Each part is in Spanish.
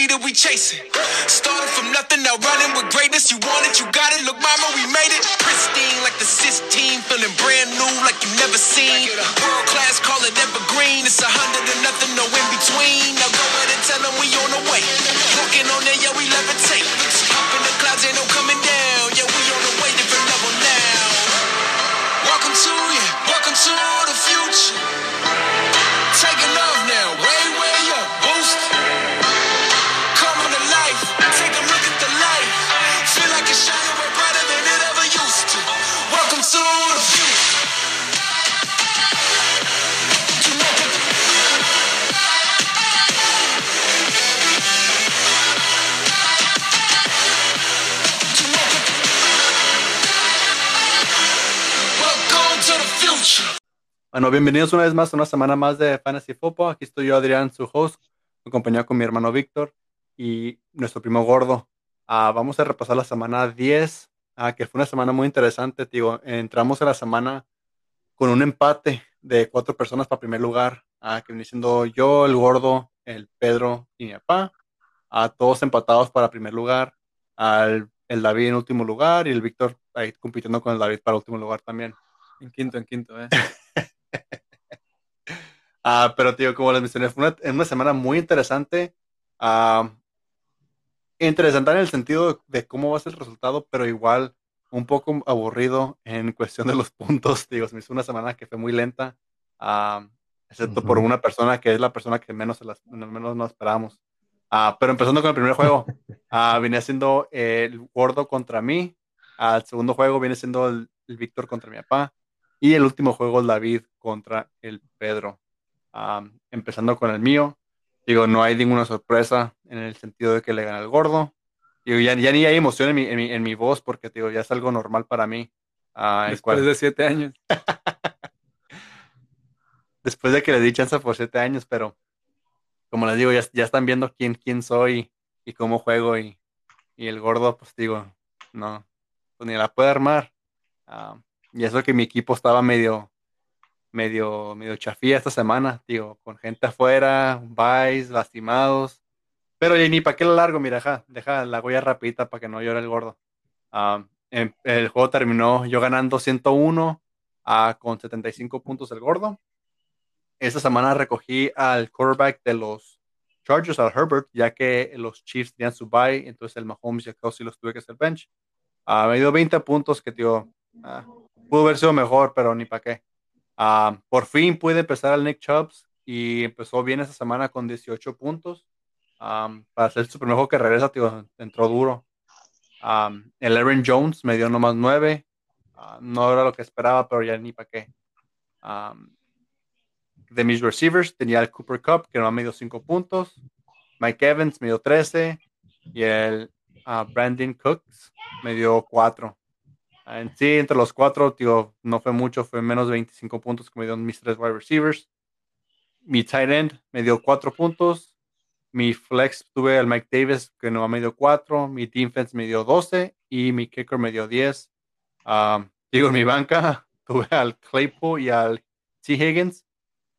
Legacy that we chasing. Started from nothing, now running with greatness. You want it, you got it. Look, mama, we made it. Pristine like the team, feeling brand new like you never seen. World class, call it evergreen. It's a hundred and nothing, no in between. Now go ahead and tell them we on the way. Walking on there, yeah, we levitate. Up in the clouds, ain't no coming down. Yeah, we on the way, different level now. Welcome to you, welcome to the future. Bueno, bienvenidos una vez más a una semana más de Fantasy Football. Aquí estoy yo, Adrián, su host, acompañado con mi hermano Víctor y nuestro primo gordo. Ah, vamos a repasar la semana 10, ah, que fue una semana muy interesante. Digo, entramos a la semana con un empate de cuatro personas para primer lugar, ah, que viene siendo yo, el gordo, el Pedro y mi papá. todos empatados para primer lugar. Al, el David en último lugar y el Víctor ahí compitiendo con el David para último lugar también. En quinto, en quinto, ¿eh? Ah, pero tío, como les mencioné, fue una, una semana muy interesante. Ah, interesante en el sentido de cómo va a ser el resultado, pero igual un poco aburrido en cuestión de los puntos. Digo, se me hizo una semana que fue muy lenta, ah, excepto por una persona que es la persona que menos, las, menos nos esperábamos. Ah, pero empezando con el primer juego, viene siendo el gordo contra mí. Al segundo juego viene siendo el, el Víctor contra mi papá. Y el último juego, el David contra el Pedro. Empezando con el mío. Digo, no hay ninguna sorpresa en el sentido de que le gana el gordo. Digo, ya, ya ni hay emoción en mi, en mi, en mi voz porque digo, ya es algo normal para mí. El Después cual- de siete años. después de que le di chance por siete años, pero como les digo, ya, ya están viendo quién, quién soy y cómo juego y, y el gordo, pues digo, no, pues ni la puede armar. Y eso que mi equipo estaba medio, medio, medio chafía esta semana, digo, con gente afuera, vais, lastimados. Pero ya ni para qué lo largo, mira, deja, deja la huella rapidita para que no llore el gordo. Ah, em- el juego terminó yo ganando 101 ah, con 75 puntos el gordo. Esta semana recogí al quarterback de los Chargers, al Herbert, ya que los Chiefs tenían su bye, entonces el Mahomes y el Kelsey los tuve que hacer bench. Ah, me dio 20 puntos que, tío, ah, pudo haber sido mejor, pero ni para qué. Ah, por fin pude empezar al Nick Chubbs y empezó bien esa semana con 18 puntos. Ah, para hacer su primer juego que regresa, tío, entró duro. Ah, el Aaron Jones me dio nomás 9. Ah, no era lo que esperaba, pero ya ni para qué. Ah, de mis receivers tenía el Cooper Cup, que nomás me dio 5 puntos. Mike Evans me dio 13. Y el ah, Brandon Cooks me dio 4. En sí, entre los cuatro, tío, no fue mucho, fue menos de 25 puntos que me dieron mis tres wide receivers. Mi tight end me dio 4 puntos. Mi flex tuve al Mike Davis, que no me dio 4. Mi defense me dio 12. Y mi kicker me dio 10. Ah, digo, en mi banca tuve al Claypool y al T. Higgins.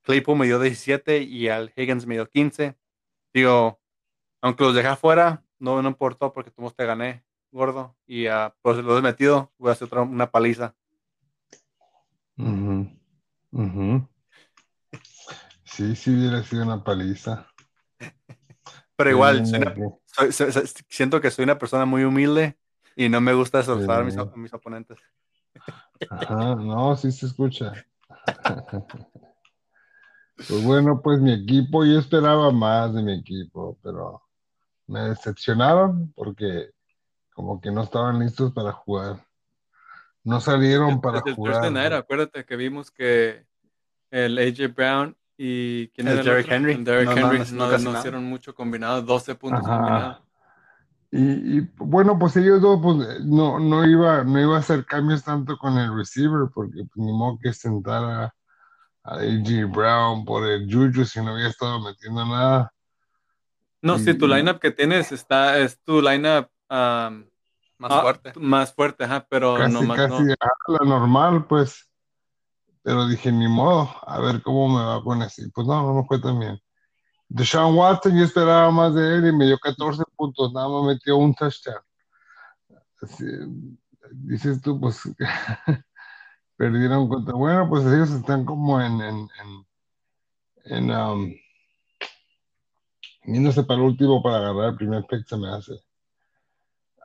Claypool me dio 17 y al Higgins me dio 15. Digo, aunque los dejé afuera, no, no importó porque tú te gané, gordo. Y uh, pues los he metido, voy a hacer otra, una paliza. Ujú, ujú. Sí, sí, hubiera sido una paliza. Pero igual, Sí, soy una- soy- soy- soy- siento que soy una persona muy humilde y no me gusta desolzar a, mis, Sí. a mis oponentes. Ajá, no, sí se escucha. Pues bueno, pues mi equipo, yo esperaba más de mi equipo, pero me decepcionaron porque como que no estaban listos para jugar. No salieron para el jugar. Thursday night, acuérdate que vimos que el AJ Brown y ¿quién El era Derrick otro? Henry. El Derrick No, no, Henry no, no, hicieron mucho combinado, 12 puntos Ajá. combinados. Y, y, bueno, pues ellos dos, pues no, no iba, no iba a hacer cambios tanto con el receiver, porque pues, ni modo que sentara a AJ Brown por el Juju si no había estado metiendo nada. No, sí, tu Y- lineup que tienes está, es tu lineup um, Más ah, fuerte. Más fuerte, ajá, pero Casi, no más casi no. a la normal, pues. pero dije, ni modo, a ver cómo me va con ese. Y Pues no, no me fue tan bien. Deshaun Watson, yo esperaba más de él y me dio 14 puntos, nada más metió un touchdown. Así, dices tú, pues perdieron contra. Bueno, pues ellos están como en, en, en, en, um, yéndose para el último para agarrar el primer pick, se me hace.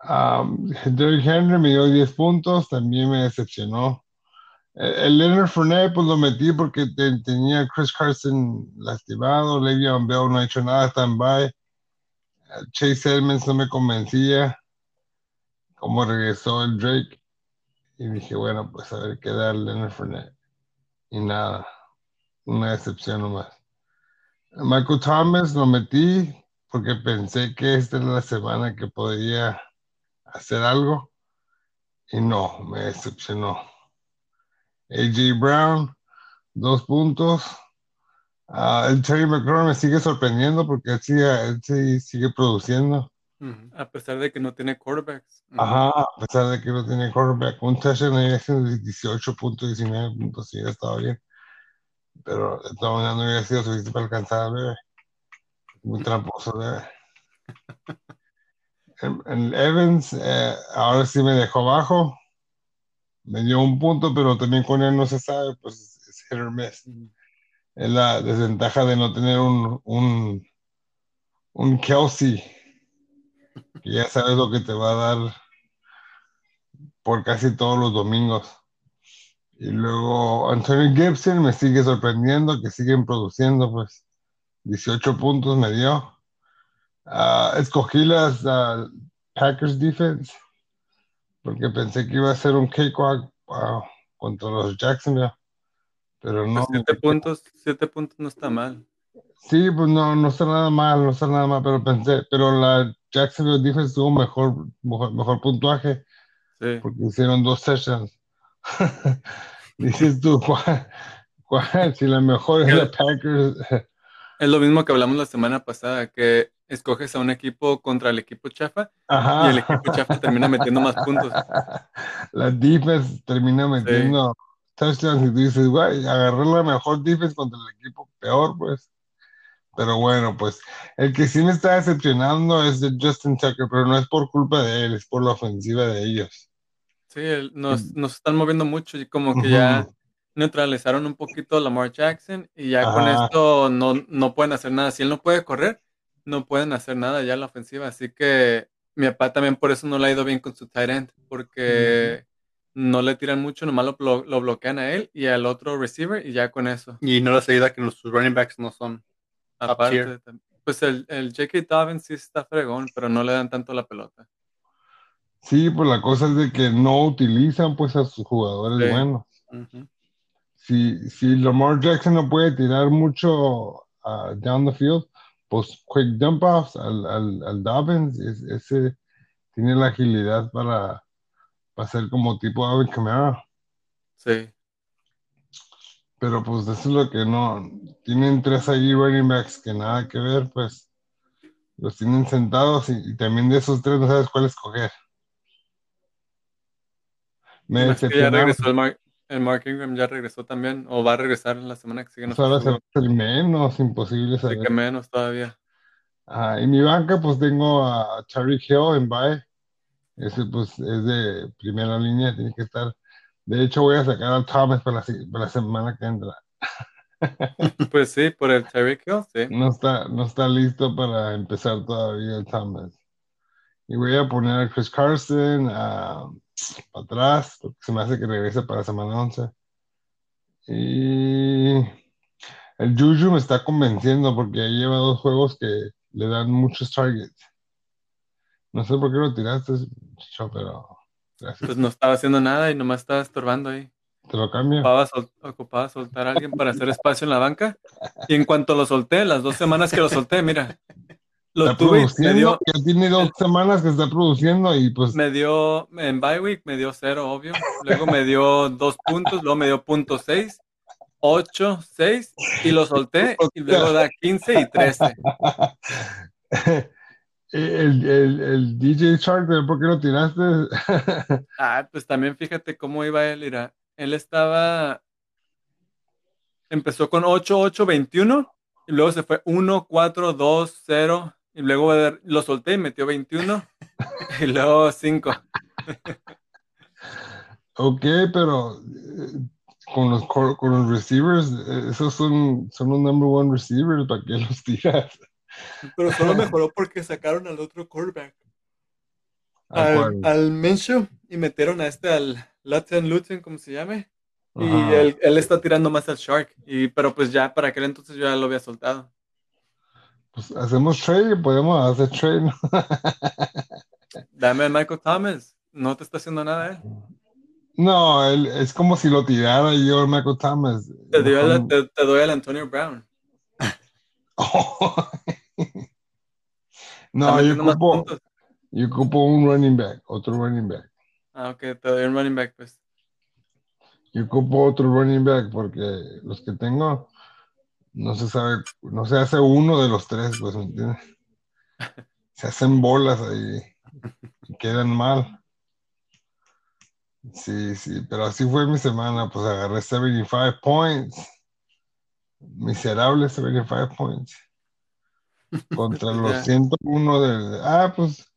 Um, Derrick Henry me dio 10 puntos, también me decepcionó. El, el Leonard Fournette, pues lo metí porque te- tenía Chris Carson lastimado, Le'Veon Bell no ha hecho nada, bye. Chase Edmonds no me convencía, como regresó el Drake. Y dije, bueno, pues a ver qué da el Leonard Fournette. Y nada, una decepción nomás. Michael Thomas lo metí porque pensé que esta era la semana que podría hacer algo. Y no, me decepcionó. AJ Brown, dos puntos. Ah, el Terry McLaurin me sigue sorprendiendo porque él sigue, él sí sigue produciendo. A pesar de que no tiene quarterbacks. Ajá, a pesar de que no tiene quarterback. Un touchdown ahí hace 18 puntos, 19 puntos, sí, estaba bien. Pero de todas maneras no hubiera sido suficiente para alcanzar al bebé. Muy tramposo el bebé. El, Evans, eh, ahora sí me dejó bajo. Me dio un punto, pero también con él no se sabe, pues es hit or miss. Ujú. Es la desventaja de no tener un, un, un Kelsey, que ya sabes lo que te va a dar por casi todos los domingos. Y luego Antonio Gibson me sigue sorprendiendo, que siguen produciendo, pues 18 puntos me dio. Ah, escogí las ah, Packers Defense, porque pensé que iba a ser un cakewalk ah, contra los Jacksonville, pero no. Pues siete puntos, siete puntos no está mal. Sí, pues no, no está nada mal, no está nada mal, pero pensé, pero la Jacksonville Defense tuvo mejor, mejor, mejor puntuaje Sí. porque hicieron dos touchdowns. Dices tú, ¿cuál, cuál? si la mejor es la Packers. Es lo mismo que hablamos la semana pasada, que escoges a un equipo contra el equipo chafa Ajá. y el equipo chafa termina metiendo más puntos. La defense termina metiendo touchdowns y dices, güey, agarré la mejor defense contra el equipo peor, pues. Pero bueno, pues el que sí me está decepcionando es de Justin Tucker, pero no es por culpa de él, es por la ofensiva de ellos. Sí, el- nos, nos están moviendo mucho y como que ya neutralizaron un poquito a Lamar Jackson y ya con esto no, no pueden hacer nada. Si él no puede correr, no pueden hacer nada ya en la ofensiva. Así que mi papá también por eso no le ha ido bien con su tight end, porque no le tiran mucho, nomás lo, lo bloquean a él y al otro receiver y ya con eso. Y no les ayuda que los sus running backs no son. Aparte, pues el, el J.K. Dobbins sí está fregón, pero no le dan tanto la pelota. Sí, pues la cosa es de que no utilizan pues a sus jugadores Sí. buenos. Si, si Lamar Jackson no puede tirar mucho ah, down the field, pues quick dump offs al, al, al Dobbins, es- ese tiene la agilidad para, para ser como tipo Alvin Kamara. Sí. Pero pues eso es lo que no. Tienen tres ahí running backs que nada que ver, pues los tienen sentados y, y también de esos tres no sabes cuál escoger. Me decepcionaron. regresó el el Mark Ingram, ya regresó también, o va a regresar en la semana que sigue. No Pues ahora se estoy va a hacer menos imposible saber. que menos todavía. Ah, en mi banca, pues tengo a Tariq Hill en bye. Ese, pues, es de primera línea, tiene que estar. De hecho, voy a sacar al Thomas para la, se- para la semana que entra. Pues sí, por el Tyreek Hill, sí. No está, no está listo para empezar todavía el Thomas. Y voy a poner a Chris Carson ah, para atrás, porque se me hace que regrese para semana 11. Y el Juju me está convenciendo porque ya lleva dos juegos que le dan muchos targets. No sé por qué lo tiraste, pero gracias. Pues no estaba haciendo nada y nomás estaba estorbando ahí. Te lo cambio. Ocupaba, sol- ocupaba soltar a alguien para hacer espacio en la banca. Y en cuanto lo solté, las dos semanas que lo solté, mira, lo Está tuve produciendo, ya tiene dos semanas que está produciendo y pues me dio, en bye week me dio cero, obvio. Luego me dio dos puntos, luego me dio punto seis, ocho, seis, y lo solté, y luego da 15 y 13. el, el, el DJ Shark, ¿por qué lo tiraste? Ah, pues también fíjate cómo iba él, mira. Él estaba empezó con 8, 8, 21 y luego se fue 1, 4, 2, 0 y luego lo solté y metió 21 y luego 5. ok, pero eh, con los, con los receivers, eh, esos son, son los number one receivers, ¿para qué los tiras? Pero solo mejoró porque sacaron al otro quarterback. Al, al y metieron a este, al Latin Luton, como se llame. Y él, él, está tirando más al Shark. Y, pero pues ya para aquel entonces yo ya lo había soltado. Pues hacemos trade, podemos hacer trade. Dame a Michael Thomas. No te está haciendo nada él. No, él, es como si lo tirara yo a Michael Thomas. Te, doy al Antonio Brown. no, yo ocupo, yo ocupo un running back, otro running back. Ah, ok, te doy un running back, pues. Yo ocupo otro running back porque los que tengo no se sabe, no se hace uno de los tres, pues, ¿me entiendes? Se hacen bolas ahí y quedan mal. Sí, sí, pero así fue mi semana, pues agarré 75 points. Miserables 75 points. Contra los 101 de... Ah, pues...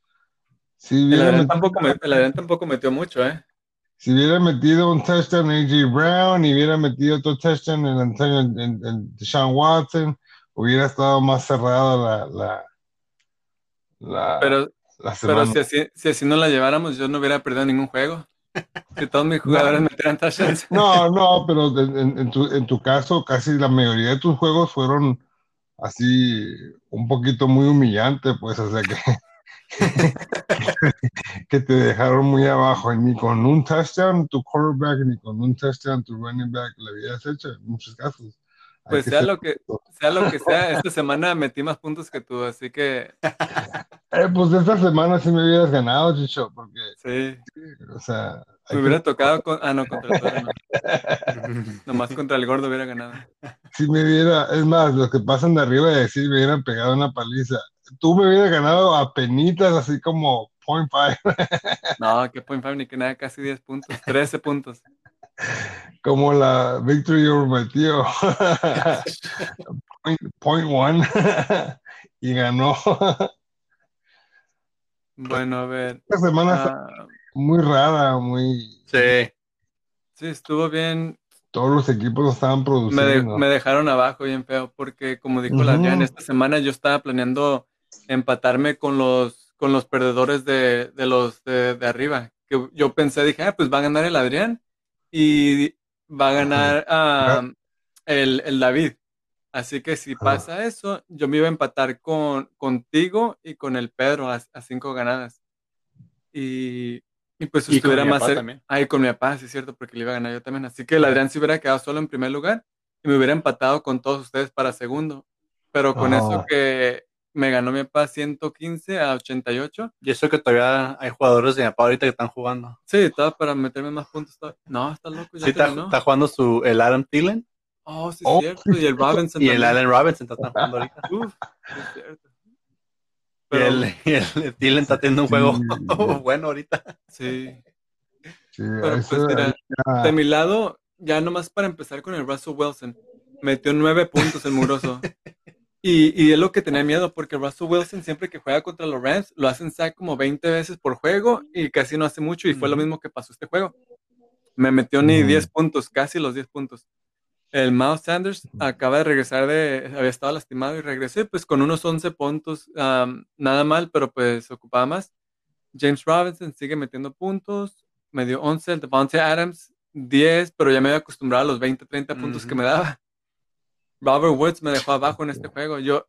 Sí, el Adrián tampoco, tampoco metió mucho, ¿eh? Si hubiera metido un touchdown en A.J. Brown y hubiera metido otro touchdown en, Antonio, en, en Deshaun Watson, hubiera estado más cerrada la, la, la, pero, Pero si así, si así no la lleváramos, yo no hubiera perdido ningún juego. Si todos mis jugadores metieran touchdowns. No, no, pero en, en, tu, en tu caso, casi la mayoría de tus juegos fueron así un poquito muy humillante, pues, o sea que que te dejaron muy abajo. Ni con un touchdown tu quarterback, ni con un touchdown tu running back le habías hecho en muchos casos. pues sea lo, que, sea lo que sea, esta semana metí más puntos que tú, así que... Eh, pues esta semana sí me hubieras ganado, Chicho, porque... Sí. o sea... Me hubiera tocado con... Ah, no, contra el gordo no. Nomás contra el gordo hubiera ganado. Si me hubiera... Es más, los que pasan de arriba de decir me hubieran pegado una paliza tú me hubieras ganado a penitas, así como point five. no, que point five ni que nada, casi 10 puntos, 13 puntos. Como la victory over my tío. point, one. y ganó. bueno, a ver. Esta semana ah, muy rara, muy. Sí. Sí, estuvo bien todos los equipos estaban produciendo. Me, dejaron abajo bien feo, porque como dijo la -huh. la esta semana yo estaba planeando empatarme con los, con los perdedores de, de los de, de, arriba. Que yo pensé, dije, ah, pues va a ganar el Adrián y va a ganar el, el, David. Así que si pasa eso, yo me iba a empatar con, contigo y con el Pedro a, cinco ganadas. Y, y pues si estuviera más cerca. Ahí con mi papá, sí es cierto, porque le iba a ganar yo también. Así que el Adrián se hubiera quedado solo en primer lugar y me hubiera empatado con todos ustedes para segundo. Pero con eso que me ganó mi papá 115 a 88. Y eso que todavía hay jugadores de mi papá ahorita que están jugando. Sí, estaba para meterme más puntos. No, está loco. Ya sí, está, está, jugando su, el Adam Thielen. Oh, sí, es oh. cierto. Y el Robinson. y el Allen Robinson está jugando ahorita. Uf, es cierto. Pero, y el, el Thielen está teniendo un juego bueno ahorita. Sí. sí Pero pues mira, de mi lado, ya nomás para empezar con el Russell Wilson, metió nueve puntos el muroso. Y, y, es lo que tenía miedo, porque Russell Wilson siempre que juega contra los Rams lo hacen sack como 20 veces por juego y casi no hace mucho y fue lo mismo que pasó este juego. Me metió ni 10 puntos, casi los 10 puntos. El Miles Sanders acaba de regresar de, había estado lastimado y regresé pues con unos 11 puntos, nada mal, pero pues ocupaba más. James Robinson sigue metiendo puntos, me dio 11, el Devontae Adams 10, pero ya me había acostumbrado a los 20, 30 puntos que me daba. Robert Woods me dejó abajo en este juego. Yo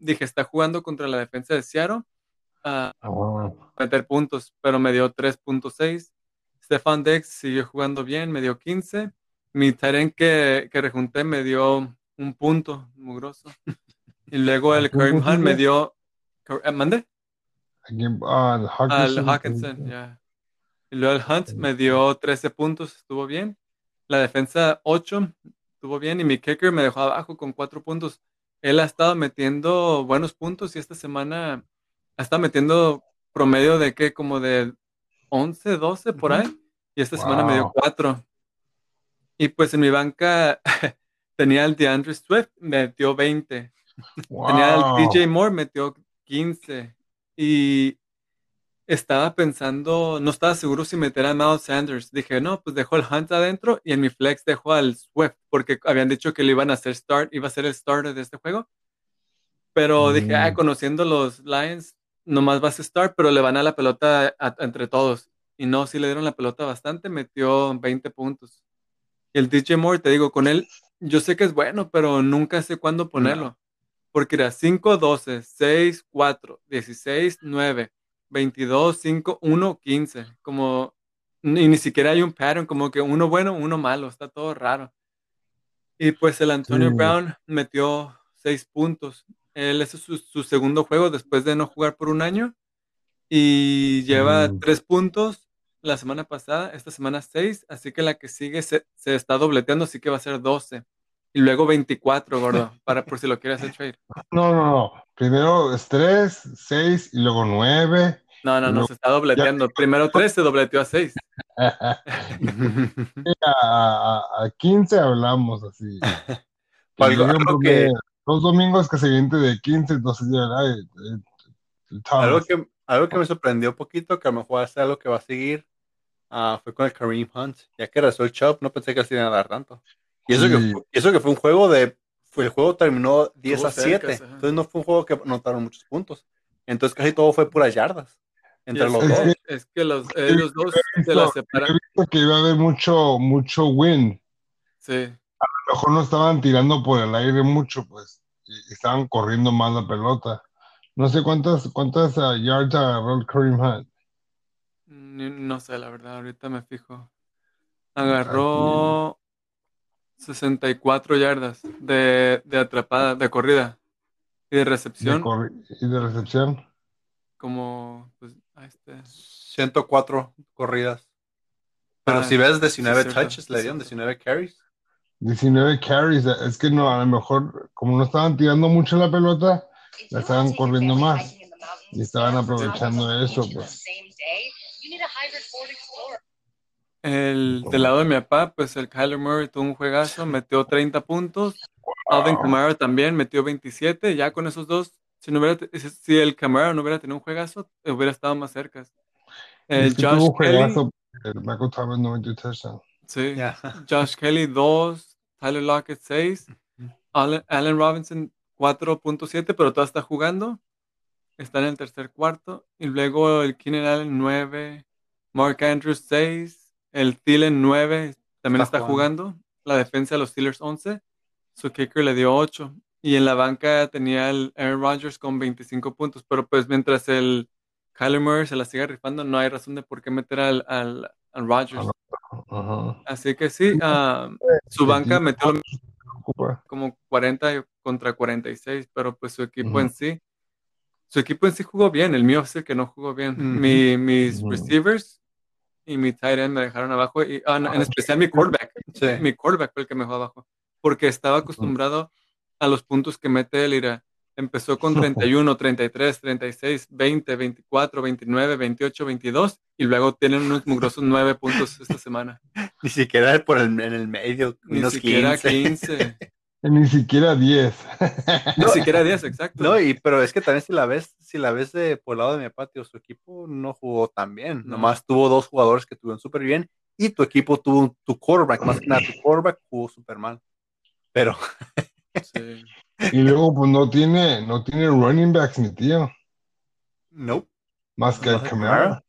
dije, está jugando contra la defensa de Seattle. a ah, meter puntos, pero me dio 3.6. Stefan Dex siguió jugando bien, me dio 15. Mi Taren que, que rejunté me dio un punto, mugroso. Y luego el Kareem Hunt me dio. Eh, ¿Mande? Al Hawkinson, ya. Y luego el Hunt me dio 13 puntos, estuvo bien. La defensa 8, estuvo bien y mi kicker me dejó abajo con cuatro puntos. Él ha estado metiendo buenos puntos y esta semana ha estado metiendo promedio de que como de 11, 12 por ahí. Y esta semana me dio cuatro. Y pues en mi banca tenía el DeAndre Swift, metió 20. Tenía el DJ Moore, metió 15. Y estaba pensando, no estaba seguro si meter a Miles Sanders. Dije, no, pues dejó el Hunt adentro y en mi flex dejó al Swift, porque habían dicho que le iban a hacer start, iba a ser el starter de este juego. Pero dije, ah, mm. conociendo los Lions, nomás vas a start, pero le van a la pelota entre todos. Y no, sí le dieron la pelota bastante, metió 20 puntos. Y el DJ Moore, te digo, con él, yo sé que es bueno, pero nunca sé cuándo ponerlo. Porque era 5, 12, 6, 4, 16, 9, 22, 5, 1, 15. Como, y ni siquiera hay un pattern, como que uno bueno, uno malo, está todo raro. Y pues el Antonio Brown metió 6 puntos. Él es su, su, segundo juego después de no jugar por un año. Y lleva 3 puntos la semana pasada, esta semana 6, así que la que sigue se, se, está dobleteando, así que va a ser 12. Y luego 24, gordo, para por si lo quieres hacer trade. No, no, no. Primero es 3, 6 y luego 9. No, no, no, se está dobleteando. Primero 3 se dobleteó a 6. a, a, 15 hablamos así. Algo, algo que... Dos domingos que se viene de 15, entonces ya, algo que, algo que me sorprendió un poquito, que a lo mejor va a ser algo que va a seguir, Ah, fue con el Kareem Hunt. Ya que rezó el Chop, no pensé que así iban a dar tanto. Y eso, que, eso que fue un juego de. Fue, el juego terminó 10 a 7. entonces no fue un juego que anotaron muchos puntos. Entonces casi todo fue puras yardas. Entre los dos. es que los, ellos dos se la separan. que iba a haber mucho, mucho win. Sí. A lo mejor no estaban tirando por el aire mucho, pues. Y estaban corriendo más la pelota. No sé cuántas, cuántas uh, yards agarró el Kareem Hunt. No sé, la verdad, ahorita me fijo. Agarró 64 yardas de, de atrapada, de corrida. Y de recepción. ¿Y de recepción? Como, pues, este. 104 corridas. Pero ah, si ves 19 touches, le dieron 19 carries. 19 carries, es que no, a lo mejor, como no estaban tirando mucho la pelota, la estaban corriendo más. Y estaban aprovechando eso, pues. El, del lado de mi papá, pues el Kyler Murray tuvo un juegazo, metió 30 puntos. Alvin Kamara también metió 27. Ya con esos dos, si, no hubiera, si el Kamara no hubiera tenido un juegazo, hubiera estado más cerca. El Josh Kelly. Sí. Josh Kelly 2, Tyler Lockett 6, Allen, Robinson 4.7, pero todavía está jugando. Está en el tercer cuarto. Y luego el Keenan Allen 9, Mark Andrews 6, el Thielen 9 también está, jugando. La defensa de los Steelers 11. Su kicker le dio 8. Y en la banca tenía el Aaron Rodgers con 25 puntos. Pero pues mientras el Kyler Murray se la siga rifando, no hay razón de por qué meter al, al, Rodgers. Así que sí, ah, su banca metió como 40 contra 46, pero pues su equipo en sí, su equipo en sí jugó bien, el mío es el que no jugó bien. mis receivers y mi tight end me dejaron abajo, y, ah, en ah, especial mi quarterback. Mi quarterback fue el que me dejó abajo, porque estaba acostumbrado a los puntos que mete él. Ira. Empezó con 31, 33, 36, 20, 24, 29, 28, 22 y luego tienen unos mugrosos 9 puntos esta semana. Ni siquiera por el, en el medio, Ni siquiera 15. Ni siquiera 10. Ni siquiera 10, exacto. No, y, pero es que también si la ves, si la ves de por el lado de mi patio, su equipo no jugó tan bien. Nomás tuvo dos jugadores que tuvieron súper bien y tu equipo tuvo tu quarterback, más que nada tu quarterback jugó súper mal. Pero. Sí. Y luego, pues no tiene, no tiene running backs, mi tío. No. Más que el Camara.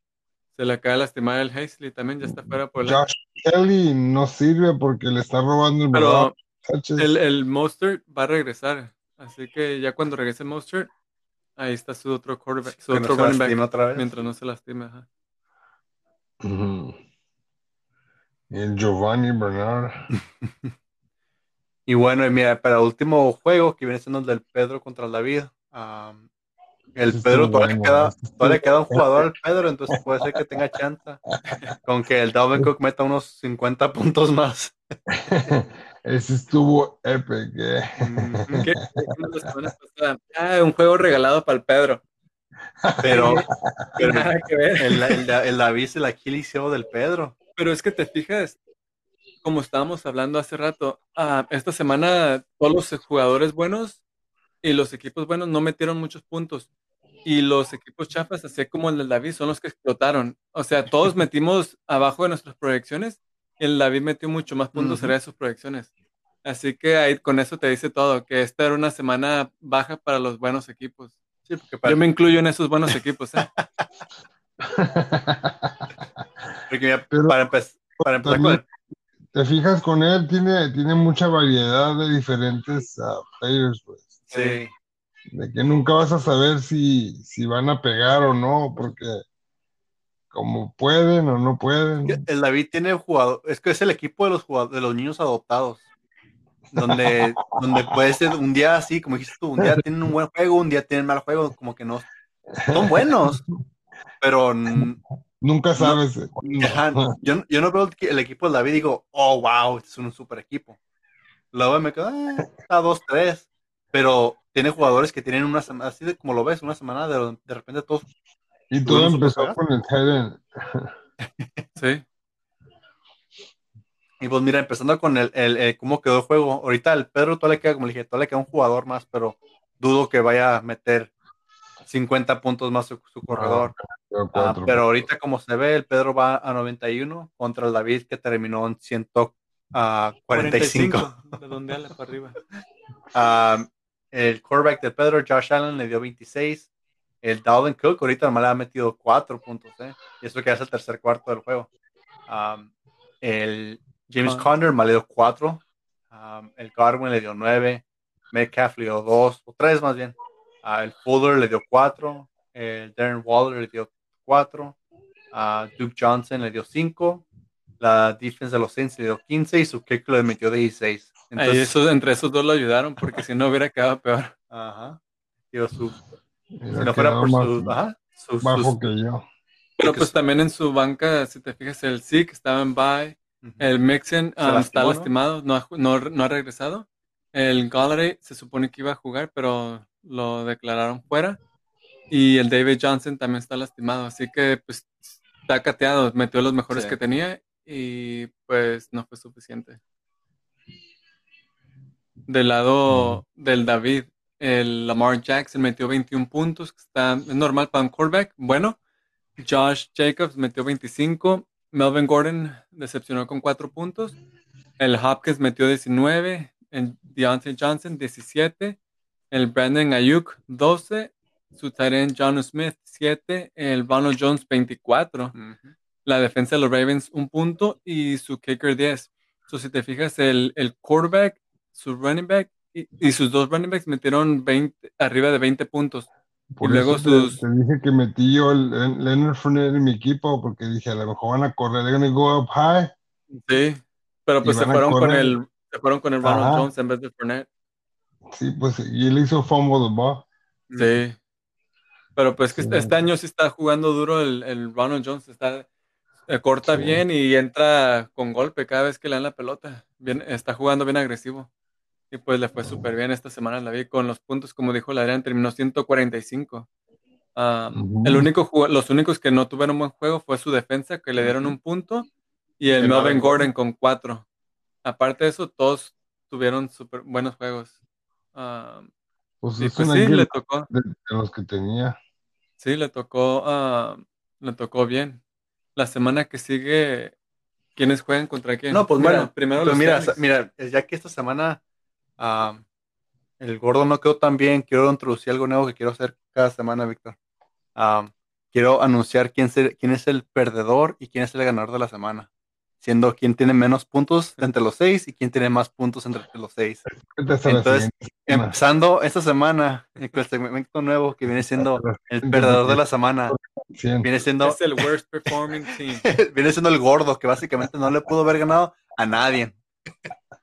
Se le acaba de lastimar el Hazley también, ya está fuera por la. Josh Kelly no sirve porque le está robando el Pero, el, el Monster va a regresar. Así que ya cuando regrese Monster, ahí está su otro quarterback, su otro running back. Otra vez. Mientras no se lastime. Ajá. el Giovanni Bernard. y bueno, y mira, para el último juego que viene siendo el del Pedro contra el David. el Pedro todavía, queda, todavía queda un jugador al Pedro, entonces puede ser que tenga chance con que el Dalvin Cook meta unos 50 puntos más. Ese estuvo épico. ¿eh? ah, un juego regalado para el Pedro. Pero, El, el, el, David se la del Pedro. Pero es que te fijas, como estábamos hablando hace rato, ah, esta semana todos los jugadores buenos y los equipos buenos no metieron muchos puntos. Y los equipos chafas, así como el del David, son los que explotaron. O sea, todos metimos abajo de nuestras proyecciones y el David metió mucho más puntos Ujú. de sus proyecciones. Así que ahí con eso te dice todo, que esta era una semana baja para los buenos equipos. Sí, porque para, Yo me incluyo en esos buenos equipos. ¿eh? porque mira, Pero- para, empe- para empezar con el- Te fijas con él, tiene, tiene mucha variedad de diferentes ah, players, pues. sí. De que nunca vas a saber si, si van a pegar o no, porque como pueden o no pueden. El David tiene jugador, es que es el equipo de los jugadores, de los niños adoptados. Donde, donde puede ser un día así, como dijiste tú, un día tienen un buen juego, un día tienen mal juego, como que no. Son buenos, pero Nunca sabes. ajá, yo, yo no veo el, equipo del David y digo, oh, wow, este es un super equipo. Luego me quedo, ah, a dos, tres, pero tiene jugadores que tienen una semana, así de como lo ves, una semana de, de repente todos. Y todo ¿Tuvieron empezó con el end. Sí. Y pues mira, empezando con el, el, el cómo quedó el juego. Ahorita el Pedro todavía le queda, como le dije, todavía le queda un jugador más, pero dudo que vaya a meter 50 puntos más su, su corredor. Pero Ah, pero ahorita como se ve, el Pedro va a 91 contra el David que terminó en 145. De donde ala para arriba. Ah, el quarterback de Pedro, Josh Allen, le dio 26. El Dalvin Cook ahorita nomás le ha metido 4 puntos, ¿eh? Y eso que hace el tercer cuarto del juego. Um, el James Ah. Conner me le dio 4. Um, el Godwin le dio 9. Metcalf le dio 2, o 3 más bien. Ah, el Fuller le dio 4. El Darren Waller le dio 4. Ah, Duke Johnson le dio 5. La defense de los Saints le dio 15 y su kick le metió 16. Ahí Entonces, esos- entre esos dos lo ayudaron porque si no hubiera quedado peor. Ajá. Digo, su, si no fuera por más su, ajá, sus- bajo sus- que yo. Pero pues su- también en su banca, si te fijas, el Zeke estaba en bye, Ujú. el Mixon Se um, lastimó, está lastimado, no no, no ha regresado. El Galladay se supone que iba a jugar, pero lo declararon fuera. Y el David Johnson también está lastimado, así que pues está cateado, metió los mejores Sí. que tenía y pues no fue suficiente. Del lado del David, el Lamar Jackson metió 21 puntos, que está es normal para un quarterback. Bueno, Josh Jacobs metió 25, Melvin Gordon decepcionó con 4 puntos, el Hopkins metió 19, el Deontay Johnson 17, el Brandon Ayuk 12, su tight end John Smith 7, el Ronald Jones 24 Ujú. la defensa de los Ravens un punto y su kicker 10. So, si te fijas, el, el quarterback, su running back y, y sus dos running backs metieron 20, arriba de 20 puntos. Por Y luego eso te, sus- te dije que metí yo el, el Leonard Fournette en mi equipo, porque dije, a lo mejor van a correr, they're gonna go up high. Sí, pero pues se fueron, con el, se fueron con el Ronald. Jones en vez de Fournette. Sí, pues, y él hizo fumble the ball. Sí. Pero pues que Sí. este año sí está jugando duro el, el Ronald Jones, está eh, corta Sí. bien y entra con golpe cada vez que le dan la pelota. Bien, está jugando bien agresivo. Y pues le fue súper bien esta semana, la vi con los puntos, como dijo la Adrián, terminó 145. Um, Ujú. el único los únicos que no tuvieron buen juego fue su defensa, que le dieron un punto, y el, El Melvin Gordon con cuatro. Aparte de eso, todos tuvieron súper buenos juegos. Um, Pues y es pues sí, le tocó. de, de los que tenía. Sí, le tocó, ah, le tocó bien. La semana que sigue, ¿quiénes juegan contra quién? No, pues Mira, bueno, primero pues los mira, mira, ya que esta semana ah, el gordo no quedó tan bien, quiero introducir algo nuevo que quiero hacer cada semana, Víctor. Ah, quiero anunciar quién, se- quién es el perdedor y quién es el ganador de la semana, siendo quién tiene menos puntos entre los seis y quién tiene más puntos entre los seis. Entonces. Empezando esta semana con el segmento nuevo que viene siendo el perdedor de la semana, viene siendo Es el worst performing team. viene siendo el gordo, que básicamente no le pudo haber ganado a nadie.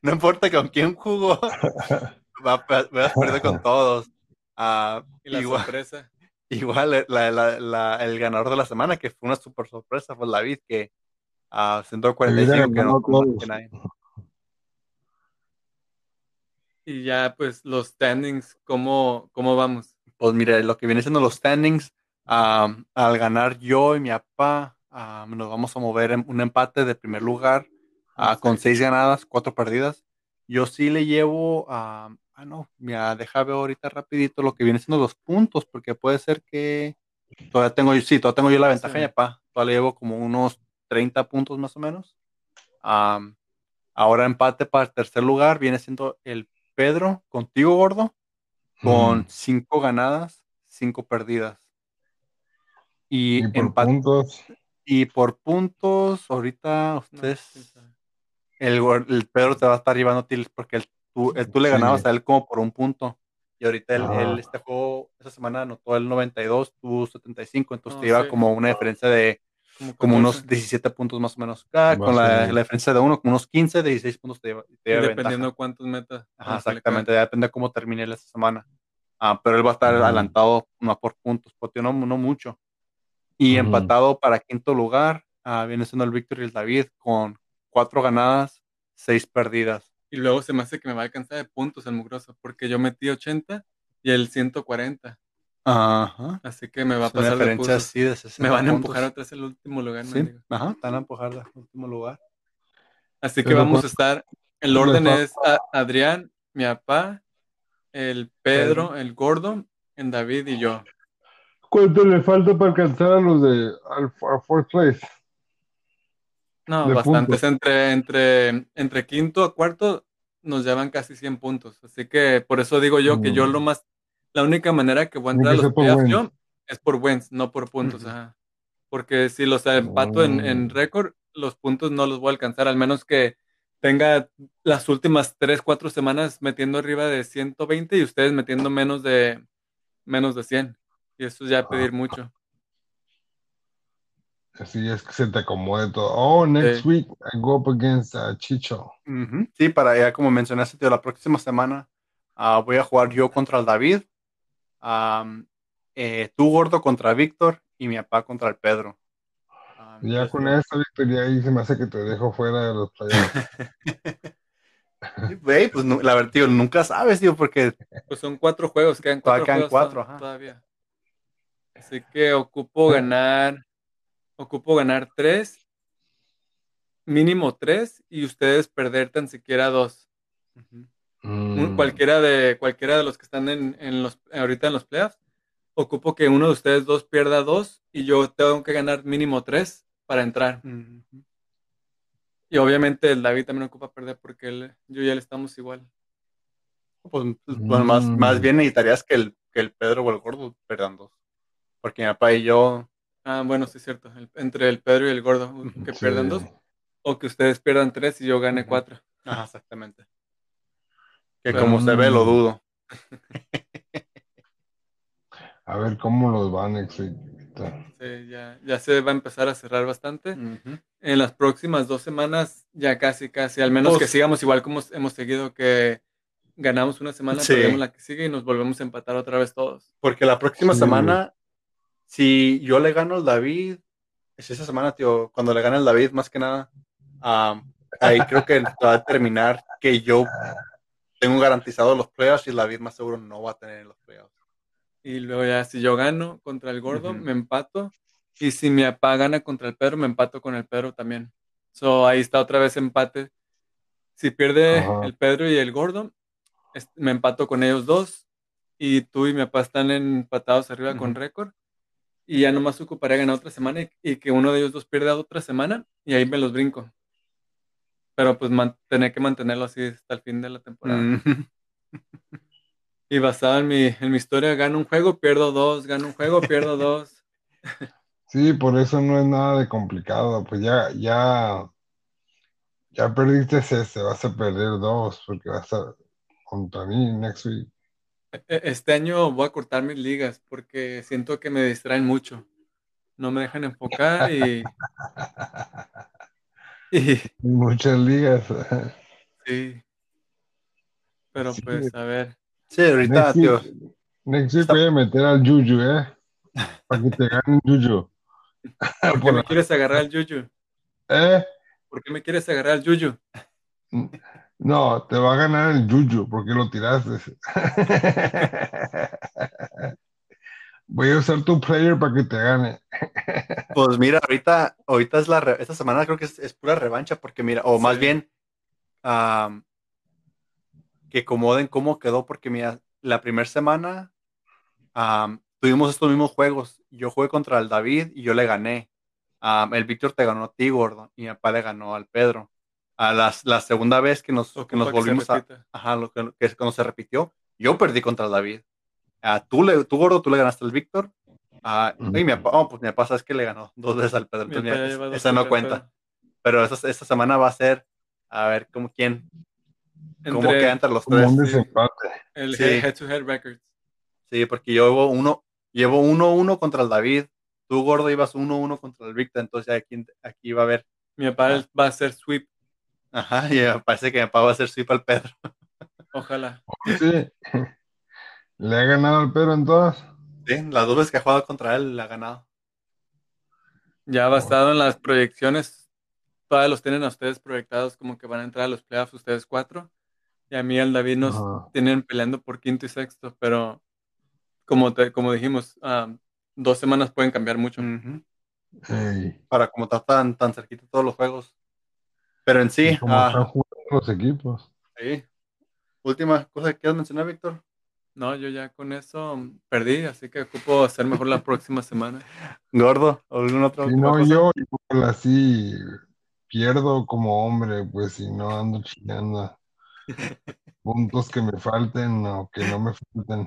No importa con quién jugó, va va a perder con todos. Ah, Y la igual, sorpresa. igual eh, la- la- la- el ganador de la semana, que fue una super sorpresa, fue David, que a 145 que no que nadie. Y ya, pues, los standings, ¿cómo, cómo vamos? Pues mire, lo que viene siendo los standings, ah, al ganar yo y mi papá, ah, nos vamos a mover en un empate de primer lugar ah, con seis ganadas, cuatro perdidas. Yo sí le llevo a... ah, no, mira, deja ver ahorita rapidito lo que viene siendo los puntos, porque puede ser que todavía tengo, sí, todavía tengo yo la ventaja, Sí. ya pa, todavía le llevo como unos 30 puntos más o menos. Am, ahora empate para el tercer lugar viene siendo el Pedro, contigo, gordo, con Mm. cinco ganadas, cinco perdidas. Y, Y por empate puntos. y por puntos, ahorita ustedes, el, el Pedro te va a estar llevando a ti porque el- tú, el- tú le ganabas Sí. a él como por un punto. Y ahorita él, Ajá. él este juego, esa semana anotó el 92, tú 75, entonces te sí. como una diferencia de Como, como unos 14, 17 puntos más o menos. Acá, Más con la, la diferencia de uno, como unos 15, 16 puntos te lleva dependiendo ventaja. de cuántos metas. Ajá, exactamente, ya depende de cómo termine él esta semana. Ah, pero él va a estar adelantado no por puntos, porque no, no mucho. Y empatado para quinto lugar, ah, viene siendo el Víctor y el David con cuatro ganadas, seis perdidas. Y luego se me hace que me va a alcanzar de puntos el mugroso, porque yo metí 80 y él 140. Ajá. Así que me va a pasar de puntos. así de 60 Me van a empujar vez al último lugar. Sí, mendigo. ajá, te van a empujar al último lugar. Así que Pero vamos a estar. El ¿cuánto le orden es a- Adrián, mi papá, el Pedro, el gordo, el David y yo. ¿Cuánto le falta para alcanzar a los de al, a fourth place? No, De bastantes. Entre, entre, entre quinto a cuarto nos llevan casi 100 puntos. Así que por eso digo yo que yo Mm. lo más. La única manera que voy a entrar a los playoffs yo es por wins, no por puntos. Ajá. Porque si los empato en, en récord, los puntos no los voy a alcanzar, al menos que tenga las últimas 3, 4 semanas metiendo arriba de 120 y ustedes metiendo menos de menos de 100. Y eso es ya Ah. pedir mucho. Así es que se te acomode todo. Oh, next Sí. week I go up against uh, Chicho. Sí, para ya como mencionaste, tío, la próxima semana ah, voy a jugar yo contra el David, eh, tú gordo contra Víctor y mi papá contra el Pedro. Ya con esta victoria ahí se me hace que te dejo fuera de los playoffs. Güey, pues la verdad, tío, nunca sabes, tío, porque Pues son cuatro juegos, quedan cuatro Todavía quedan juegos cuatro, ajá. todavía. Así que ocupo ganar, ocupo ganar tres, mínimo tres, y ustedes perder tan siquiera dos. Un- Mm. Cualquiera de, cualquiera de los que están en, en los, ahorita en los playoffs, ocupo que uno de ustedes dos pierda dos y yo tengo que ganar mínimo tres para entrar. Y obviamente el David también ocupa perder porque él, yo y él estamos igual. Pues, pues, bueno, más, Mm. más bien necesitarías que el, que el Pedro o el gordo perdan dos. Porque mi papá y yo, Ah, bueno, sí es cierto. el- entre el Pedro y el gordo, que Sí. pierdan dos. O que ustedes pierdan tres y yo gane cuatro. ajá, exactamente. Que Pero- como se ve, lo dudo. A ver cómo los van next week. Sí, ya, ya se va a empezar a cerrar bastante. En las próximas dos semanas, ya casi, casi, al menos Pues- que sigamos igual como hemos seguido, que ganamos una semana, Sí. perdemos la que sigue y nos volvemos a empatar otra vez todos. Porque la próxima Sí. semana, si yo le gano al David, es esa semana, tío, cuando le gane al David, más que nada, ahí creo que va a terminar que yo tengo garantizado los playoffs y el David más seguro no va a tener los playoffs. Y luego ya, si yo gano contra el gordo, Ujú. me empato. Y si mi papá gana contra el Pedro, me empato con el Pedro también. So, ahí está otra vez empate. Si pierde Ajá. el Pedro y el gordo, me empato con ellos dos. Y tú y mi papá están empatados arriba con Ujú. récord. Y ya nomás ocuparé ganar otra semana y, y que uno de ellos dos pierda otra semana. Y ahí me los brinco. Pero pues tener que mantenerlo así hasta el fin de la temporada. Ujú. Y basado en mi, en mi historia, gano un juego, pierdo dos, gano un juego, pierdo dos. Sí, por eso no es nada de complicado. Pues ya, ya, ya perdiste ese, vas a perder dos, porque vas a contra mí next week. Este año voy a cortar mis ligas porque siento que me distraen mucho. No me dejan enfocar y Muchas ligas. sí. Pero Sí. pues a ver. Sí, ahorita, Next tío. next week Está- voy a meter al Juju, ¿eh? Para que te gane Juju. ¿Por qué me quieres agarrar al Yuyu? ¿Eh? ¿Por qué me quieres agarrar al Yuyu? No, te va a ganar el Juju porque lo tiraste. voy a usar tu player para que te gane. Pues mira, ahorita, ahorita es la, re- esta semana creo que es, es pura revancha, porque mira, o más bien, que acomoden cómo quedó, porque mira, la primera semana tuvimos estos mismos juegos. Yo jugué contra el David y yo le gané. El Víctor te ganó a ti, gordo, y mi papá le ganó al Pedro. A las- la segunda vez que nos, que nos que volvimos a. Ajá, lo que, que es cuando se repitió. Yo perdí contra el David. Ah, tú, le, tú, gordo, tú le ganaste al Víctor. Ah, y mi papá, oh, pues mi papá sabes que le ganó dos veces al Pedro. Esa no cuenta. Pero esta, esta semana va a ser, a ver, ¿cómo quién? ¿Cómo Entre queda entre los tres? el Sí. head to head records. Sí, porque yo llevo uno, llevo uno uno contra el David. Tú, gordo, ibas uno uno contra el Víctor. Entonces aquí, aquí va a haber. Mi papá Ah. va a hacer sweep. Ajá, y me parece que mi papá va a hacer sweep al Pedro. Ojalá. Sí. ¿Le ha ganado al Pedro en todas? Sí, las dos veces que ha jugado contra él, le ha ganado. Ya basado en las proyecciones, todavía los tienen a ustedes proyectados como que van a entrar a los playoffs ustedes cuatro. Y a mí y al David nos Ajá. tienen peleando por quinto y sexto, pero como, te, como dijimos, dos semanas pueden cambiar mucho. Para como está tan, tan cerquita todos los juegos. Pero en sí, como ah, están jugando los equipos. sí. Última cosa que quieras mencionar, Víctor. No, yo ya con eso perdí, así que ocupo hacer mejor la próxima semana. Gordo, ¿alguna otra Si no, cosa? yo igual así pierdo como hombre, pues si no ando chillando. Puntos que me falten o que no me falten.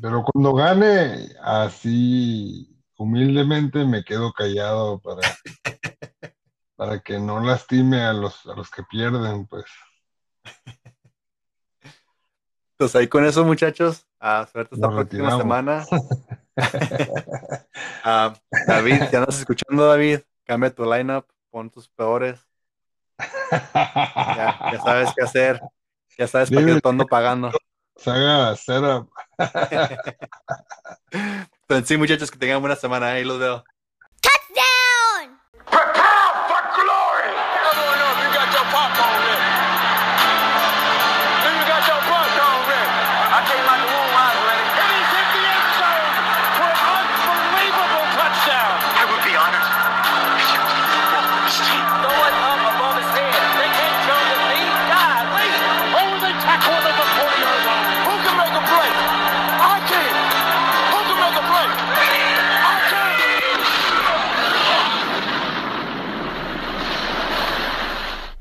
Pero cuando gane, así humildemente me quedo callado para, para que no lastime a los, a los que pierden, pues. Pues ahí con eso, muchachos. A suerte esta Nos próxima semana. Ah, David, si andas escuchando, David, cambia tu lineup, pon tus peores. Ya, ya sabes qué hacer. Ya sabes para qué te ando pagando. Saga. Pues sí, muchachos, que tengan buena semana. Ahí los veo.